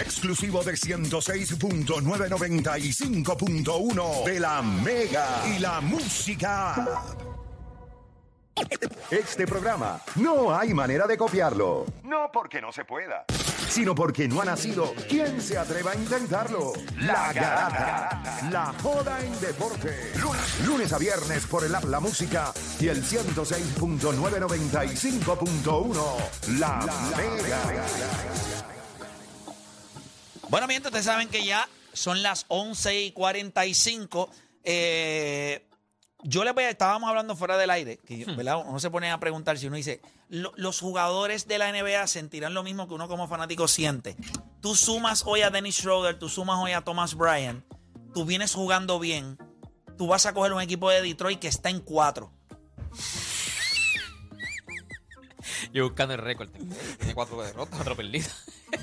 Exclusivo de 106.995.1 de la Mega. Y la música. Este programa no hay manera de copiarlo. No porque no se pueda, sino porque no ha nacido. ¿Quién se atreva a intentarlo? La Garata. La joda en deporte. Lunes, lunes a viernes por el app La Música y el 106.995.1 La, Mega. Bueno, mi gente, ustedes saben que ya son las 11 y 45. Eh, yo les voy a, estábamos hablando fuera del aire, que ¿verdad? uno se pone a preguntar si uno dice, "Lo- los jugadores de la NBA sentirán lo mismo que uno como fanático siente. Tú sumas hoy a Dennis Schroeder, tú sumas hoy a Thomas Bryan, tú vienes jugando bien, tú vas a coger un equipo de Detroit que está en cuatro. Yo buscando el récord. Tiene cuatro derrotas, cuatro perdidas.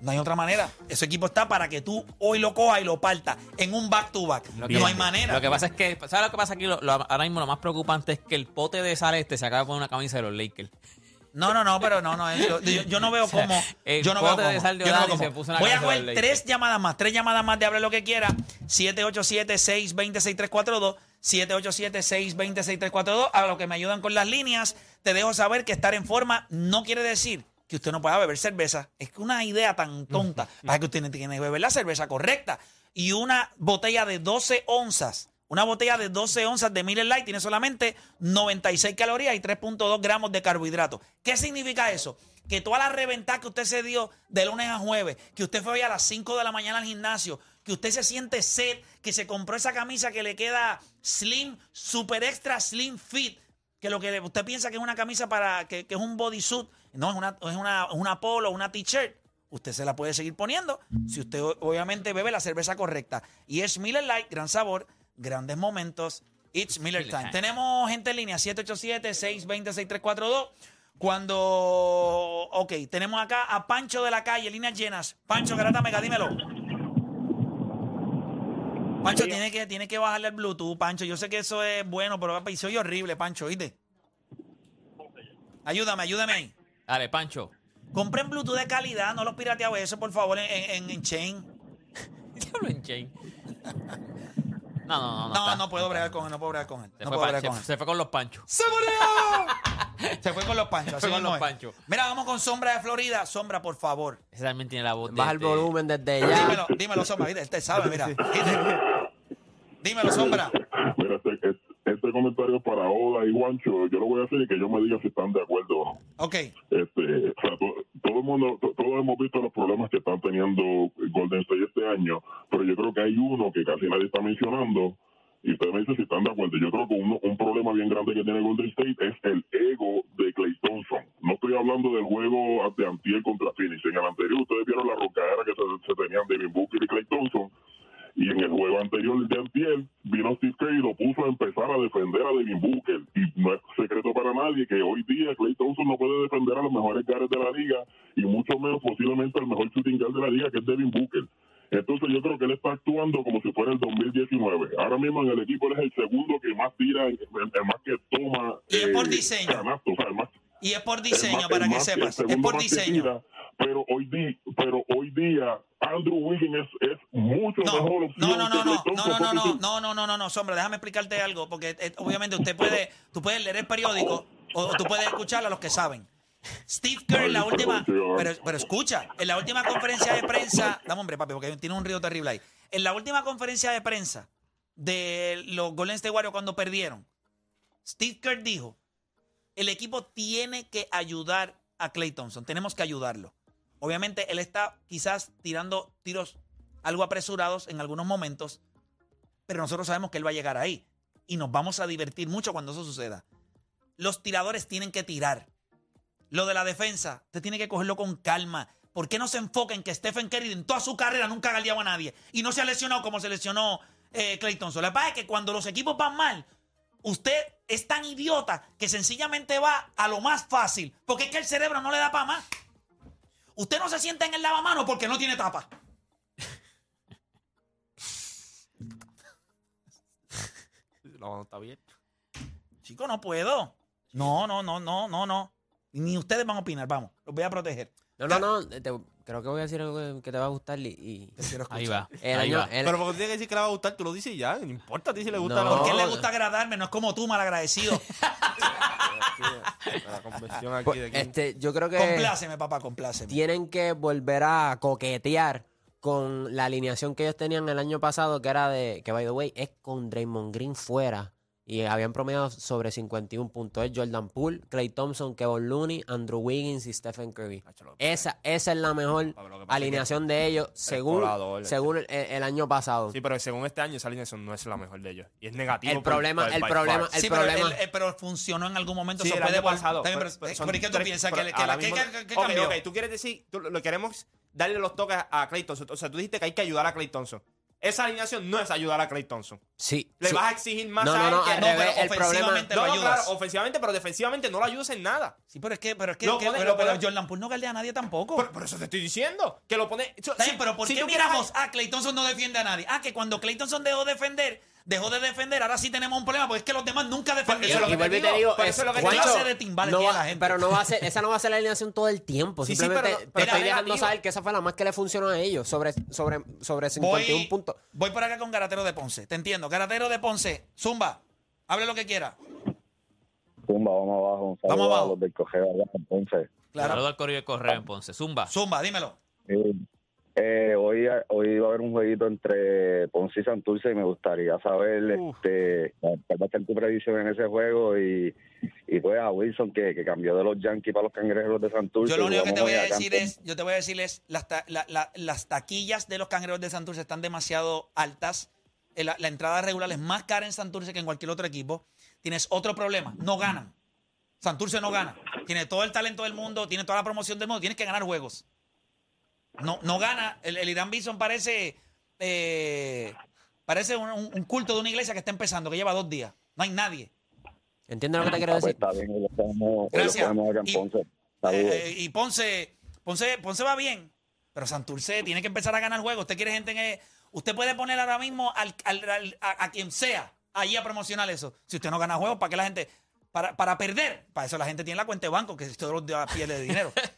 No hay otra manera. Ese equipo está para que tú hoy lo cojas y lo partas en un back-to-back. No hay manera. Lo que pasa es que, ¿sabes lo que pasa aquí? Lo- lo- ahora mismo lo más preocupante es que el pote de sal este se acaba de poner una camisa de los Lakers. No, no, no, pero no, no. Yo, yo- yo no veo cómo. Yo no veo cómo. Voy a coger los tres llamadas más, tres llamadas más de hable lo que quiera. 787-620-6342. 787-620-6342. A lo que me ayudan con las líneas, te dejo saber que estar en forma no quiere decir que usted no pueda beber cerveza. Es que una idea tan tonta. Para que usted tiene que beber la cerveza correcta. Y una botella de 12 onzas. Una botella de 12 onzas de Miller Lite tiene solamente 96 calorías y 3.2 gramos de carbohidratos. ¿Qué significa eso? Que toda la reventada que usted se dio de lunes a jueves, que usted fue hoy a las 5 de la mañana al gimnasio, que usted se siente sed, que se compró esa camisa que le queda slim, super extra slim fit, que lo que usted piensa que es una camisa para, que, que es un bodysuit, no, es una, es una, una polo, una t-shirt. Usted se la puede seguir poniendo si usted obviamente bebe la cerveza correcta. Y es Miller Light, gran sabor, grandes momentos. It's Miller, Miller Time. Time. Tenemos gente en línea, 787-620-6342. Cuando, ok, tenemos acá a Pancho de la calle, líneas llenas. Pancho, Garata Mega, dímelo. Pancho, tiene que, tiene que bajarle el Bluetooth, Pancho. Yo sé que eso es bueno, pero papi, soy horrible, Pancho, ¿oíste? Ayúdame, ayúdame ahí. Dale, Pancho. Compren Bluetooth de calidad, no los pirateados eso, por favor, en, en, en Chain. Diablo en Chain. No, no, no. No, está. no puedo bregar con él, no puedo bregar con él. Se, No fue, puedo bregar se- con él. se fue con los Panchos. ¡Se murió! Se fue con los panchos. Se así fue con mismo los es. panchos. Mira, vamos con Sombra de Florida. Sombra, por favor. Ese también tiene la voz de. Baja el de- volumen desde ya. Dímelo, dímelo, Sombra. ¿viste? Él sabe, mira. ¿viste? Dímelo, Sombra. Mira, este, este- este comentario para Oda y Juancho, yo lo voy a hacer y que yo me diga si están de acuerdo o no. Ok. Este, o sea, to- todo el mundo, to- todos hemos visto los problemas que están teniendo Golden State este año, pero yo creo que hay uno que casi nadie está mencionando, y usted me dice si están de acuerdo. Yo creo que uno- un problema bien grande que tiene Golden State es el ego de Clay Thompson. No estoy hablando del juego de Antier contra Phoenix. En el anterior ustedes vieron la rocadera que se, se tenían Devin Booker y Clay Thompson. Y en el juego anterior de Antier, vino Steve Kerr y lo puso a empezar a defender a Devin Booker. Y no es secreto para nadie que hoy día Clay Thompson no puede defender a los mejores guards de la liga y mucho menos posiblemente al mejor shooting guard de la liga, que es Devin Booker. Entonces yo creo que él está actuando como si fuera el 2019. Ahora mismo en el equipo él es el segundo que más tira, el, más que toma Y es por eh, diseño. canastos, o sea, el más Y es por diseño, más- para que sepas. Es por diseño. tira, pero hoy día, pero hoy día Andrew Wiggins es, es mucho No, mejor opción no, no, no, no, no, no, no, no, no, no, no, no, no, Sombra, déjame explicarte algo, porque eh, obviamente usted puede, tú puedes leer el periódico o, o tú puedes escuchar a los que saben. Steve Kerr en la última, pero, pero escucha, en la última conferencia de prensa, dame hombre, papi, porque tiene un río terrible ahí. En la última conferencia de prensa de los Golden State Warriors cuando perdieron, Steve Kerr dijo, el equipo tiene que ayudar a Clay Thompson, tenemos que ayudarlo. Obviamente él está quizás tirando tiros algo apresurados en algunos momentos, pero nosotros sabemos que él va a llegar ahí y nos vamos a divertir mucho cuando eso suceda. Los tiradores tienen que tirar. Lo de la defensa, usted tiene que cogerlo con calma. ¿Por qué no se enfoca en que Stephen Curry en toda su carrera nunca ha a nadie y no se ha lesionado como se lesionó eh, Clay Thompson? Lo que pasa es que cuando los equipos van mal, usted es tan idiota que sencillamente va a lo más fácil, porque es que el cerebro no le da para más. Usted no se sienta en el lavamano porque no tiene tapa. No, está bien. Chico, no puedo. No, no, no, no, no, no. Ni ustedes van a opinar, vamos. Los voy a proteger. No, no, no. te- creo que voy a decir algo que- te va a gustar y... y- Ahí va. el ahí año, va. el- Pero porque tiene que decir que le va a gustar, tú lo dices y ya. No importa a ti si le gusta No. Porque él le No. gusta agradarme, no es como tú, malagradecido. La convención aquí pues, de aquí. este, yo creo que Compláceme, papá, compláceme. tienen que volver a coquetear con la alineación que ellos tenían el año pasado, que era de, que by the way, es con Draymond Green fuera. Y habían promediado sobre 51 puntos. Es Jordan Poole, Clay Thompson, Kevin Looney, Andrew Wiggins y Stephen Curry. Esa, esa es la mejor alineación de ellos según, según el, el año pasado. Sí, pero según este año esa alineación no es la mejor de ellos. Y es negativo. El problema- por- el problema- el sí, pero, problema- pero funcionó en algún momento. Sí, se el puede pasado. Bien, pero- pero- pero eh, son ¿Pero ¿y qué tú tres- piensas? ¿Que, que la, ¿qué, mismo- qué- qué Ok, cambió? ok, tú quieres decir, tú lo queremos darle los toques a Clay Thompson. O sea, tú dijiste que hay que ayudar a Clay Thompson. Esa alineación no es ayudar a Clay Thompson. Sí. Le sí. vas a exigir más No, a no, él no, que al No, pero el problema- ofensivamente No, lo no, ayudas. claro, ofensivamente, pero defensivamente no lo ayudas en nada. Sí, pero es que, pero es que, que- pone- pero, Jordan Poole no galdea a nadie tampoco. Por, por eso te estoy diciendo. Que lo pone. Bien, pero ¿por si qué tú quieres- miramos? Ah, Clay Thompson no defiende a nadie. Ah, que cuando Clay Thompson dejó de defender, dejó de defender, ahora sí tenemos un problema, porque es que los demás nunca eso defendieron. que Y vuelvo y te digo, es- eso es lo que te Juancho, digo. Clase de timbales no va- la gente. pero no va a ser, esa no va a ser la alineación todo el tiempo. Sí, sí, Simplemente pero- te pero estoy es dejando negativo. saber que esa fue la más que le funcionó a ellos, sobre, sobre, sobre 51 Voy, puntos. voy por acá con Garatero de Ponce. Te entiendo. Garatero de Ponce. Zumba. Hable lo que quiera. Zumba, vamos abajo. Un Vamos abajo. a los del Cogeo allá en Ponce. Claro. Saludo al correo de correo en Ponce. Zumba. Zumba, dímelo. Eh, eh, hoy, hoy va a haber un jueguito entre Ponce y Santurce y me gustaría saber este, cuál va a ser tu predicción en ese juego y, y pues a Wilson que, que cambió de los Yankees para los Cangrejeros de Santurce. Yo lo único que te voy a decir es, yo te voy a decir es, las, ta- la- la- las taquillas de los cangrejeros de Santurce están demasiado altas. Eh, La, la entrada regular es más cara en Santurce que en cualquier otro equipo. Tienes otro problema, no ganan. Santurce no gana. Tiene todo el talento del mundo, tiene toda la promoción del mundo, tienes que ganar juegos. No, no gana. El, el Irán Bison parece, eh, parece un, culto de una iglesia que está empezando, que lleva dos días. No hay nadie. ¿Entiendes lo que te quiero Ah, pues decir? está bien, lo tenemos, lo Gracias. tenemos acá en Y- Ponce. Saludos. Eh, y Ponce, Ponce, Ponce va bien, pero Santurce tiene que empezar a ganar juegos. Usted quiere gente que. Usted puede poner ahora mismo al, al- al- a, a quien sea ahí a promocionar eso. Si usted no gana juegos, ¿para qué la gente.? Para, para perder. Para eso la gente tiene la cuenta de banco, que todos los días pierde dinero.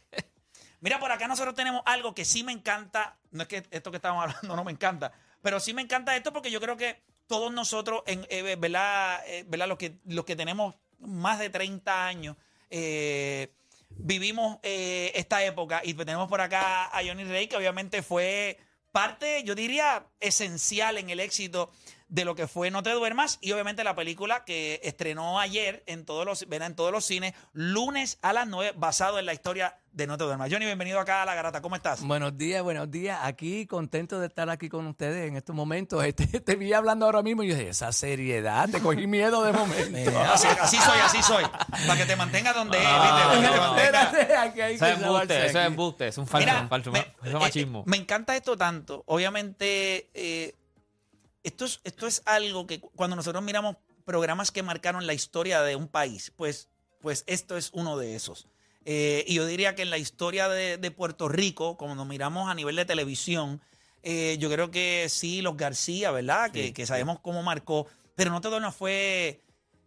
Mira, por acá nosotros tenemos algo que sí me encanta. No es que esto que estamos hablando no me encanta, pero sí me encanta esto porque yo creo que todos nosotros, en, eh, ¿verdad? Eh, ¿verdad? Los, que, los que tenemos más de 30 años, eh, vivimos esta época y tenemos por acá a Johnny Rey, que obviamente fue parte, yo diría, esencial en el éxito de lo que fue No te duermas y obviamente la película que estrenó ayer en todos los, en todos los cines, lunes a las 9, basado en la historia de No te duermas. Johnny, bienvenido acá a La Garata, ¿cómo estás? Buenos días, buenos días. Aquí contento de estar aquí con ustedes en estos momentos. Este, te vi hablando ahora mismo y yo dije, esa seriedad, te cogí miedo de momento. Así, así soy, así soy. Para que te mantenga donde es, ¿viste? Para que te mantenga. Espérate, aquí hay Eso es embuste, eso es embuste, es un falso, Mira, un falso, me, eso es eh, machismo. me encanta esto tanto. Obviamente, eh, esto, es, esto es algo que cu- cuando nosotros miramos programas que marcaron la historia de un país, pues, pues esto es uno de esos. Eh, y yo diría que en la historia de, de Puerto Rico, como nos miramos a nivel de televisión, eh, yo creo que sí, los García, ¿verdad? que, que sabemos cómo marcó, pero no todo no fue,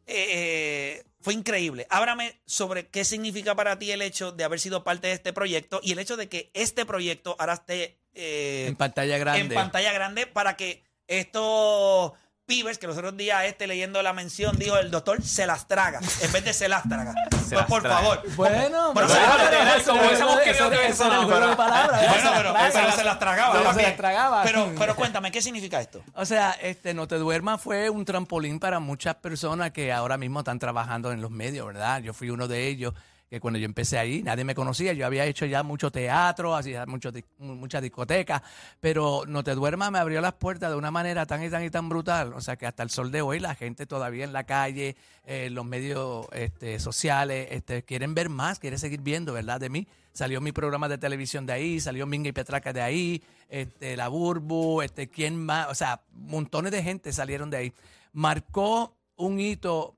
eh, fue increíble. Háblame sobre qué significa para ti el hecho de haber sido parte de este proyecto y el hecho de que este proyecto ahora esté En pantalla grande. en pantalla grande para que estos pibes que los otros días este leyendo la mención dijo el doctor se las traga en vez de se las traga. Pues, las por traga. favor. Bueno, Pero se las como que. Bueno, pero, traga. pero se las tragaba Pero se también. las tragaba. Pero, pero cuéntame, ¿qué significa esto? O sea, este No Te Duermas fue un trampolín para muchas personas que ahora mismo están trabajando en los medios, ¿verdad? Yo fui uno de ellos que cuando yo empecé ahí nadie me conocía. Yo había hecho ya mucho teatro, hacía muchas discotecas, pero No Te Duermas me abrió las puertas de una manera tan y tan y tan brutal. O sea, que hasta el sol de hoy la gente todavía en la calle, eh, los medios este, sociales, este, quieren ver más, quieren seguir viendo, ¿verdad? De mí. Salió mi programa de televisión de ahí, salió Minga y Petraca de ahí, este, La Burbu, este, ¿quién más? O sea, montones de gente salieron de ahí. Marcó un hito,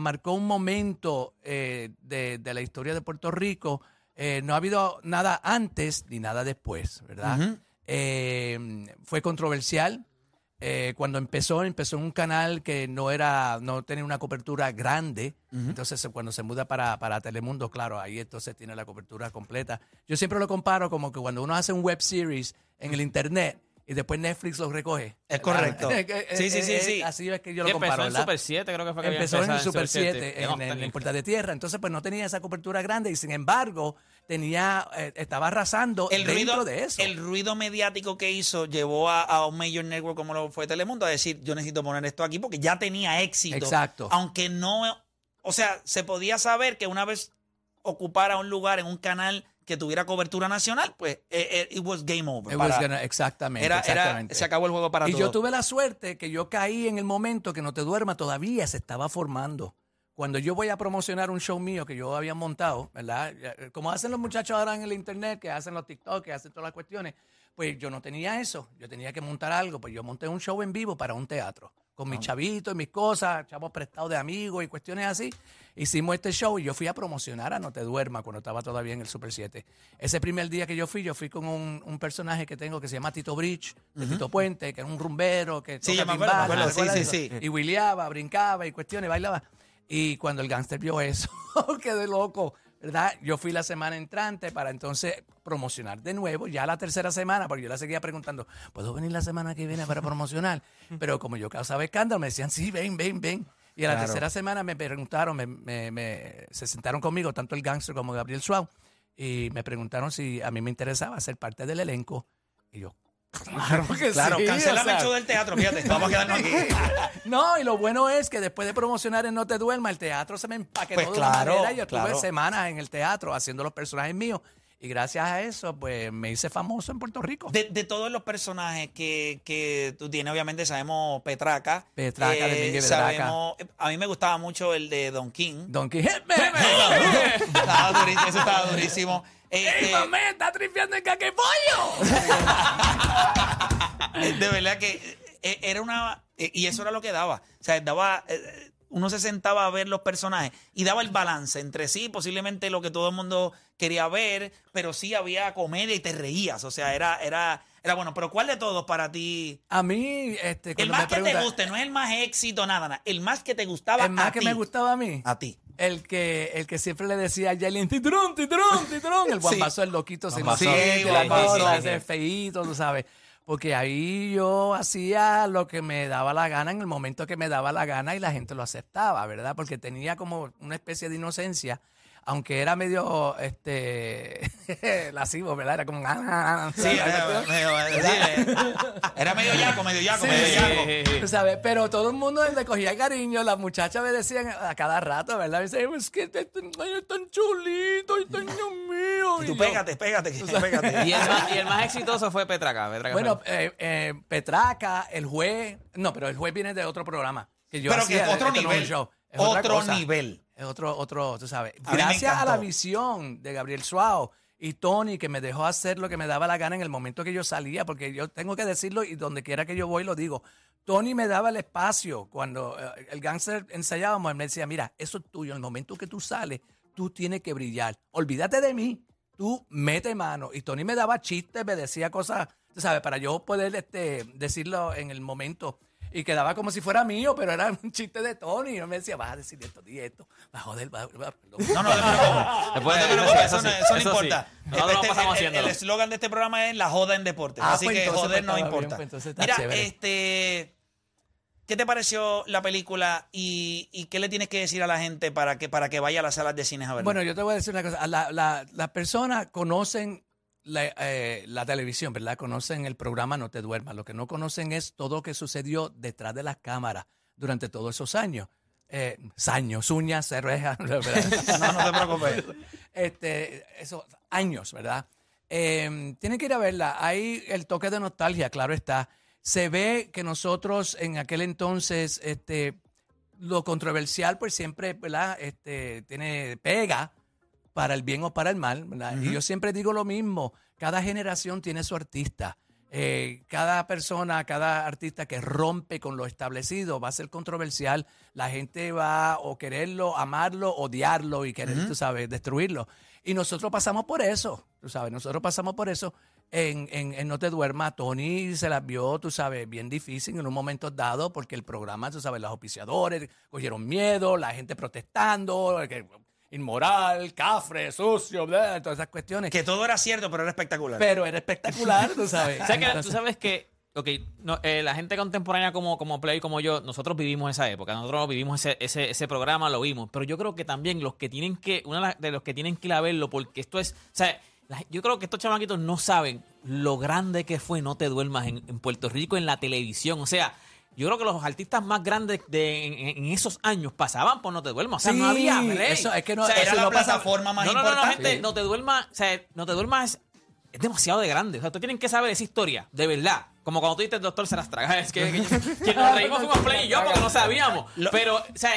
marcó un momento eh, de, de la historia de Puerto Rico. Eh, no ha habido nada antes ni nada después, ¿verdad? Eh, fue controversial, cuando empezó, empezó en un canal que no era, no tenía una cobertura grande. Entonces, cuando se muda para, para Telemundo, claro, ahí entonces tiene la cobertura completa. Yo siempre lo comparo como que cuando uno hace un web series en el internet y después Netflix lo recoge. Es correcto. Eh, Sí, sí, sí, eh, sí. Así es que yo lo comparo. empezó en ¿verdad? Super 7, creo que fue que Empezó en el Super 7, en, No, en- está en bien. Puerta de Tierra. Entonces, pues no tenía esa cobertura grande y sin embargo, tenía, eh, estaba arrasando el dentro ruido, de eso. el ruido mediático que hizo llevó a, a un major network como lo fue Telemundo a decir, yo necesito poner esto aquí porque ya tenía éxito. Exacto. Aunque no, o sea, se podía saber que una vez ocupara un lugar en un canal que tuviera cobertura nacional, pues eh, eh, it was game over. It was para- gonna- exactamente, era, era- se acabó el juego para y todos. yo tuve la suerte que yo caí en el momento que no te duerma todavía se estaba formando. Cuando yo voy a promocionar un show mío que yo había montado, ¿verdad? Eh, Como hacen los muchachos ahora en el internet, que hacen los TikTok, que hacen todas las cuestiones, pues yo no tenía eso. Yo tenía que montar algo. Pues yo monté un show en vivo para un teatro, con mis chavitos y mis cosas, chavos prestados de amigos y cuestiones así. Hicimos este show y yo fui a promocionar a No Te Duerma cuando estaba todavía en el Super 7. Ese primer día que yo fui, yo fui con un, un personaje que tengo que se llama Tito Bridge, de Tito Puente, que era un rumbero, que Sí, toca acuerdo, me timbal, acuerdo, ¿te acuerdas sí, sí, sí. Y wheeleaba, brincaba y cuestiones, bailaba. Y cuando el gángster vio eso, quedé loco, ¿verdad? Yo fui la semana entrante para entonces promocionar de nuevo, ya la tercera semana, porque yo la seguía preguntando, ¿puedo venir la semana que viene para promocionar? Pero como yo causaba escándalo, me decían, sí, ven, ven, ven. Y a la Claro. tercera semana me preguntaron, me, me- me- se sentaron conmigo, tanto el gángster como Gabriel Suau, y me preguntaron si a mí me interesaba ser parte del elenco. Y yo, claro que Claro, sí. cancelame o sea, el show del teatro, fíjate, vamos a quedarnos aquí. no, y lo bueno es que después de promocionar en No Te Duerma, el teatro se me empaquetó Pues de una claro, manera. Yo claro. estuve semanas en el teatro haciendo los personajes míos. Y gracias a eso, pues me hice famoso en Puerto Rico. De, de todos los personajes que, que tú tienes, obviamente sabemos Petraca. Petraca, de Miguel Petraca. sabemos, a mí me gustaba mucho el de Don King. Don Quijote. estaba durísimo, eso estaba durísimo. ¡Ey, Este, mamá, está tripeando en caquepollo! de verdad que eh, era una. eh, Y eso era lo que daba. O sea, daba. eh, Uno se sentaba a ver los personajes y daba el balance entre sí, posiblemente lo que todo el mundo quería ver, pero sí había comedia y te reías. O sea, era, era, era bueno. Pero ¿cuál de todos para ti? A mí, este, El más me que te guste, no es el más éxito, nada, nada. El más que te gustaba el más a que ti. me gustaba a mí. A ti. El que, el que siempre le decía a Yailin, titrón, titrón, titrón. El guambazo, el loquito, Guambazo. siete, Sí, la guambazo. cosa, ese feíto, tú sabes. Porque ahí yo hacía lo que me daba la gana en el momento que me daba la gana y la gente lo aceptaba, ¿verdad? Porque tenía como una especie de inocencia, aunque era medio, este, lascivo, ¿verdad? Era como... ah, Sí, era medio, sí, era medio yaco, medio yaco, Sí, medio sí, yaco. tú sabes, pero todo el mundo le cogía cariño, las muchachas me decían a cada rato, ¿verdad? Me decían, es que este este niño es tan chulito, este niño mío. Y tú yo- pégate, pégate, pégate. Y el, más, y el más exitoso fue Petraca. Petraca Bueno, eh, eh, Petraca, el juez, no, pero el juez viene de otro programa. Que yo Pero que hacía, es otro es un nivel. show, es Otro cosa. nivel. Es otro, otro, tú sabes. A mí me Gracias a la encantó. visión de Gabriel Suao y Tony, que me dejó hacer lo que me daba la gana en el momento que yo salía, porque yo tengo que decirlo y donde quiera que yo voy lo digo. Tony me daba el espacio cuando eh, el gánster ensayábamos, él me decía, mira, eso es tuyo, en el momento que tú sales, tú tienes que brillar. Olvídate de mí, tú mete mano. Y Tony me daba chistes, me decía cosas, tú sabes, para yo poder este, decirlo en el momento. Y quedaba como si fuera mío, pero era un chiste de Tony. Y no me decía, vas a decir esto, di esto. Va a joder, va, va, perdón. No, no, no, no, Después- preocupes, eso eso, no, sí, eso no eso sí. importa. Este- pasamos el- eslogan de este programa es la joda en deportes. Ah, así pues que entonces, joder no pues, importa. pues Mira, chévere. este. ¿Qué te pareció la película y, y qué le tienes que decir a la gente para que, para que vaya a las salas de cines a verla? Bueno, yo te voy a decir una cosa. La- la- Las personas conocen la, eh, la televisión, ¿verdad? Conocen el programa No Te Duermas. Lo que no conocen es todo lo que sucedió detrás de las cámaras durante todos esos años. Eh, años, uñas, rejas, ¿verdad? no, no te preocupes. este, esos años, ¿verdad? Eh, tienen que ir a verla. Hay el toque de nostalgia, claro está. Se ve que nosotros en aquel entonces, este, lo controversial, pues siempre, ¿verdad? Este, tiene pega para el bien o para el mal, ¿verdad? Y yo siempre digo lo mismo. Cada generación tiene su artista. Eh, cada persona, cada artista que rompe con lo establecido va a ser controversial. La gente va o quererlo, amarlo, odiarlo y querer, tú sabes, destruirlo. Y nosotros pasamos por eso, tú sabes, nosotros pasamos por eso. en, en, en No Te Duermas, Tony se las vio, tú sabes, bien difícil en un momento dado, porque el programa, tú sabes, los auspiciadores cogieron miedo, la gente protestando, que inmoral, cafre, sucio, bla, todas esas cuestiones. Que todo era cierto, pero era espectacular. Pero era espectacular, tú sabes. O sea que tú sabes que, ok, no, eh, la gente contemporánea como, como Play, como yo, nosotros vivimos esa época, nosotros vivimos ese, ese, ese programa, lo vimos, pero yo creo que también los que tienen que, uno de los que tienen que ir a verlo, porque esto es, o sea, la- yo creo que estos chamaquitos no saben lo grande que fue No Te Duermas en, en Puerto Rico en la televisión, o sea... Yo creo que los artistas más grandes de, en, en esos años pasaban por No Te Duermas. O sea, Sí, no había eso es que no- O sea, era la no pasa- plataforma más no, no, no, no, importante. gente, no te duermas, o sea, no te duermas es, es demasiado de grande. O sea, ustedes tienen que saber esa historia, de verdad. Como cuando tú dices, doctor, se las traga. Es que, que, que nos reímos fuimos Play y yo porque no sabíamos. Pero, o sea,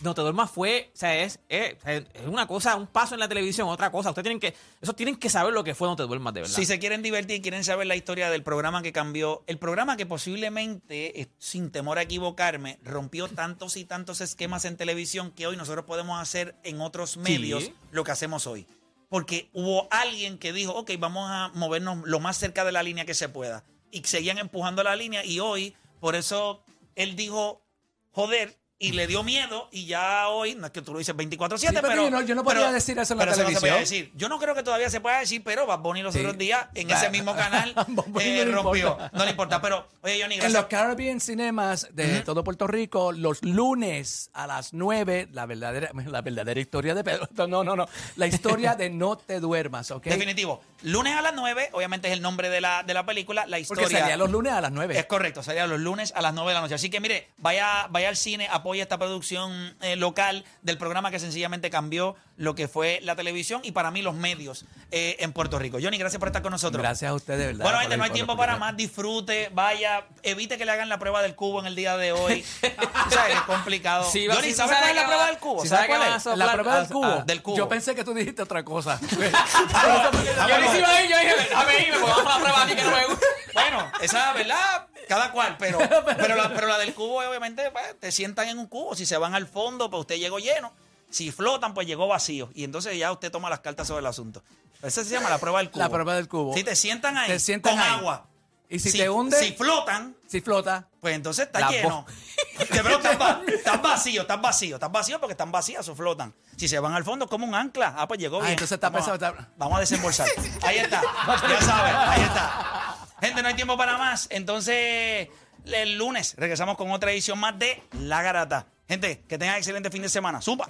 no te duermas fue, o sea, es, es, es una cosa, un paso en la televisión, otra cosa. Ustedes tienen que, eso tienen que saber lo que fue No te duermas, de verdad. Si se quieren divertir quieren saber la historia del programa que cambió, el programa que posiblemente, eh, sin temor a equivocarme, rompió tantos y tantos esquemas en televisión que hoy nosotros podemos hacer en otros medios lo que hacemos hoy. Porque hubo alguien que dijo, ok, vamos a movernos lo más cerca de la línea que se pueda. Y seguían empujando la línea y hoy, por eso él dijo, joder, y le dio miedo y ya hoy, no es que tú lo dices 24/7, Sí, pero pero, yo no- yo no podía decir eso en la pero no se televisión. decir. Yo no creo que todavía se pueda decir, pero Bad Bunny los Sí. otros días en ese mismo canal eh, no rompió. importa. No le importa, pero oye Johnny, En los Caribbean Cinemas de todo Puerto Rico, los lunes a las 9, la verdadera, la verdadera historia de Pedro. No, no, no. La historia de No Te Duermas, ¿ok? Definitivo. Lunes a las 9, obviamente es el nombre de la, de la película, la historia. Porque salía los lunes a las 9. Es correcto, salía los lunes a las 9 de la noche. Así que mire, vaya, vaya al cine, apoya esta producción eh, local del programa que sencillamente cambió lo que fue la televisión y para mí los medios eh, en Puerto Rico. Johnny, gracias por estar con nosotros. Gracias a ustedes, de verdad. Bueno, gente, no hay tiempo para más. Disfrute, vaya, evite que le hagan la prueba del cubo en el día de hoy. o sea, es complicado. Sí, Johnny, ¿sabes sabe cuál es la prueba del cubo? ¿Sabes cuál a es? La prueba del cubo. del cubo. Yo pensé que tú dijiste otra cosa. Yo ni iba ahí, yo dije, déjame irme, porque vamos a la prueba aquí que no me gusta. Bueno, esa verdad, cada cual, pero, pero, la, pero la del cubo, obviamente, pues, te sientan en un cubo. Si se van al fondo, pues usted llegó lleno. Si flotan, pues llegó vacío. Y entonces ya usted toma las cartas sobre el asunto. Esa se llama la prueba del cubo. La prueba del cubo. Si te sientan ahí, Te sientan con ahí. agua. Y si te hunde- Si flotan, Si flota. pues entonces está La lleno. Pero estás, va- estás vacío, estás vacío, estás vacío porque están vacías o flotan. Si se van al fondo, como un ancla. Ah, pues llegó Ah, bien. entonces está vamos, pesado, está- vamos a desembolsar. Ahí está. Ya saben, ahí está. Gente, no hay tiempo para más. Entonces, el lunes regresamos con otra edición más de La Garata. Gente, que tengan excelente fin de semana. ¡Supa!